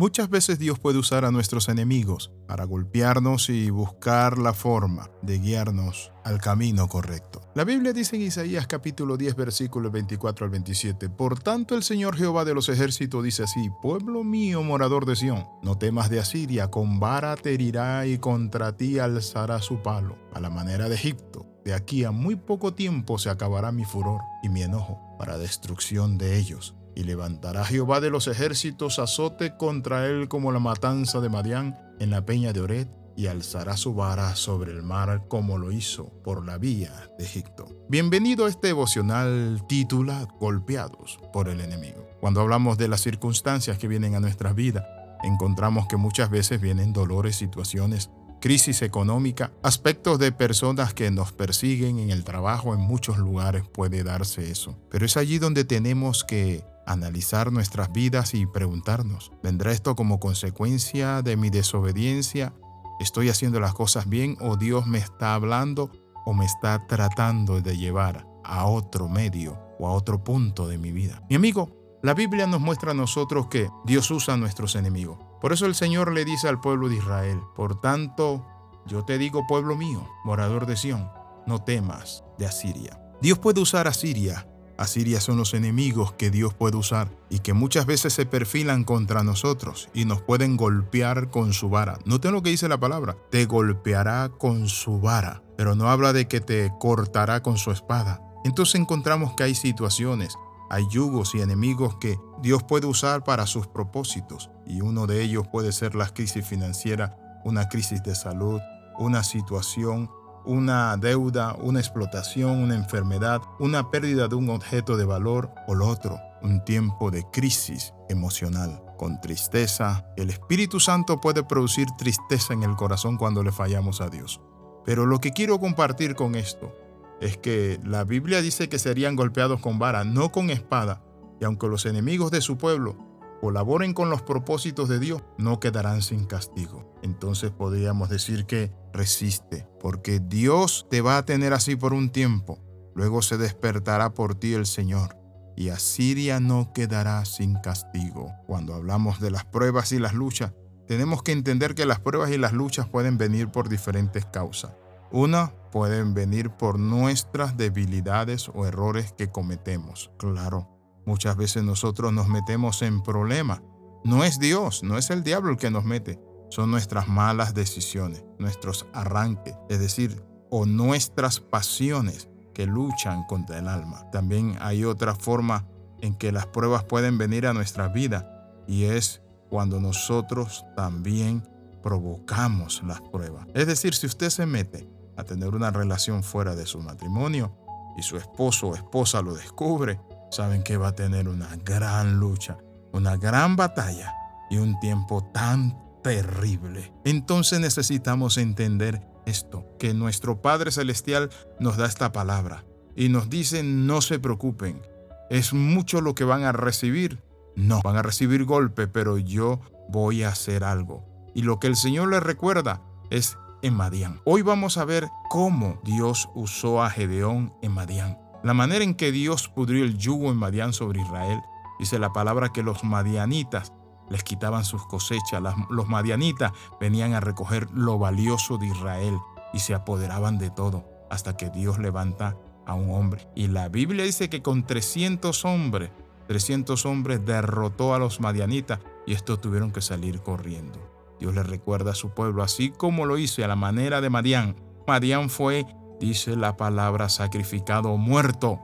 Muchas veces Dios puede usar a nuestros enemigos para golpearnos y buscar la forma de guiarnos al camino correcto. La Biblia dice en Isaías capítulo 10 versículos 24 al 27, Por tanto el Señor Jehová de los ejércitos dice así, Pueblo mío morador de Sión, no temas de Asiria, con vara te herirá y contra ti alzará su palo, a la manera de Egipto. De aquí a muy poco tiempo se acabará mi furor y mi enojo para destrucción de ellos y levantará Jehová de los ejércitos azote contra él como la matanza de Madián en la peña de Ored, y alzará su vara sobre el mar como lo hizo por la vía de Egipto. Bienvenido a este devocional titula Golpeados por el enemigo. Cuando hablamos de las circunstancias que vienen a nuestras vidas, encontramos que muchas veces vienen dolores, situaciones, crisis económica, aspectos de personas que nos persiguen en el trabajo, en muchos lugares puede darse eso. Pero es allí donde tenemos que analizar nuestras vidas y preguntarnos, ¿vendrá esto como consecuencia de mi desobediencia? ¿Estoy haciendo las cosas bien o Dios me está hablando o me está tratando de llevar a otro medio o a otro punto de mi vida? Mi amigo, la Biblia nos muestra a nosotros que Dios usa a nuestros enemigos. Por eso el Señor le dice al pueblo de Israel, por tanto, yo te digo, pueblo mío, morador de Sión, no temas de Asiria. Dios puede usar a Siria Asiria son los enemigos que Dios puede usar y que muchas veces se perfilan contra nosotros y nos pueden golpear con su vara. Noten lo que dice la palabra, te golpeará con su vara, pero no habla de que te cortará con su espada. Entonces encontramos que hay situaciones, hay yugos y enemigos que Dios puede usar para sus propósitos y uno de ellos puede ser la crisis financiera, una crisis de salud, una situación una deuda, una explotación, una enfermedad, una pérdida de un objeto de valor o lo otro, un tiempo de crisis emocional. Con tristeza, el Espíritu Santo puede producir tristeza en el corazón cuando le fallamos a Dios. Pero lo que quiero compartir con esto es que la Biblia dice que serían golpeados con vara, no con espada, y aunque los enemigos de su pueblo colaboren con los propósitos de Dios, no quedarán sin castigo. Entonces podríamos decir que resiste, porque Dios te va a tener así por un tiempo. Luego se despertará por ti el Señor, y Asiria no quedará sin castigo. Cuando hablamos de las pruebas y las luchas, tenemos que entender que las pruebas y las luchas pueden venir por diferentes causas. Una, pueden venir por nuestras debilidades o errores que cometemos. Claro, Muchas veces nosotros nos metemos en problemas. No es Dios, no es el diablo el que nos mete. Son nuestras malas decisiones, nuestros arranques, es decir, o nuestras pasiones que luchan contra el alma. También hay otra forma en que las pruebas pueden venir a nuestra vida y es cuando nosotros también provocamos las pruebas. Es decir, si usted se mete a tener una relación fuera de su matrimonio y su esposo o esposa lo descubre, saben que va a tener una gran lucha, una gran batalla y un tiempo tan terrible. Entonces necesitamos entender esto, que nuestro Padre Celestial nos da esta palabra y nos dice no se preocupen, es mucho lo que van a recibir. No, van a recibir golpe, pero yo voy a hacer algo. Y lo que el Señor les recuerda es en Madián. Hoy vamos a ver cómo Dios usó a Gedeón en Madián. La manera en que Dios pudrió el yugo en Madián sobre Israel, dice la palabra que los madianitas les quitaban sus cosechas, los madianitas venían a recoger lo valioso de Israel y se apoderaban de todo hasta que Dios levanta a un hombre. Y la Biblia dice que con 300 hombres, 300 hombres derrotó a los madianitas y estos tuvieron que salir corriendo. Dios le recuerda a su pueblo, así como lo hizo a la manera de Madián. Madián fue dice la palabra sacrificado o muerto,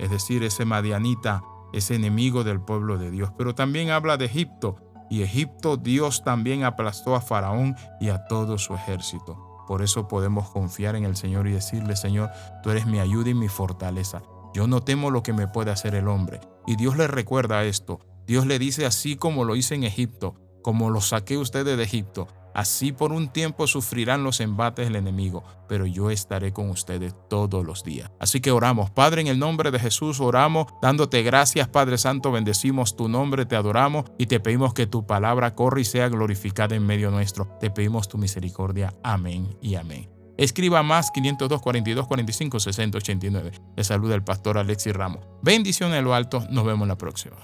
es decir, ese madianita, ese enemigo del pueblo de Dios. Pero también habla de Egipto, y Egipto Dios también aplastó a Faraón y a todo su ejército. Por eso podemos confiar en el Señor y decirle, Señor, tú eres mi ayuda y mi fortaleza. Yo no temo lo que me puede hacer el hombre. Y Dios le recuerda esto. Dios le dice así como lo hice en Egipto, como lo saqué ustedes de Egipto, Así por un tiempo sufrirán los embates del enemigo, pero yo estaré con ustedes todos los días. Así que oramos, Padre, en el nombre de Jesús, oramos, dándote gracias, Padre Santo, bendecimos tu nombre, te adoramos y te pedimos que tu palabra corra y sea glorificada en medio nuestro. Te pedimos tu misericordia. Amén y amén. Escriba más 502 42 45 60 89. Le saluda el pastor Alexis Ramos. Bendición en lo alto. Nos vemos la próxima.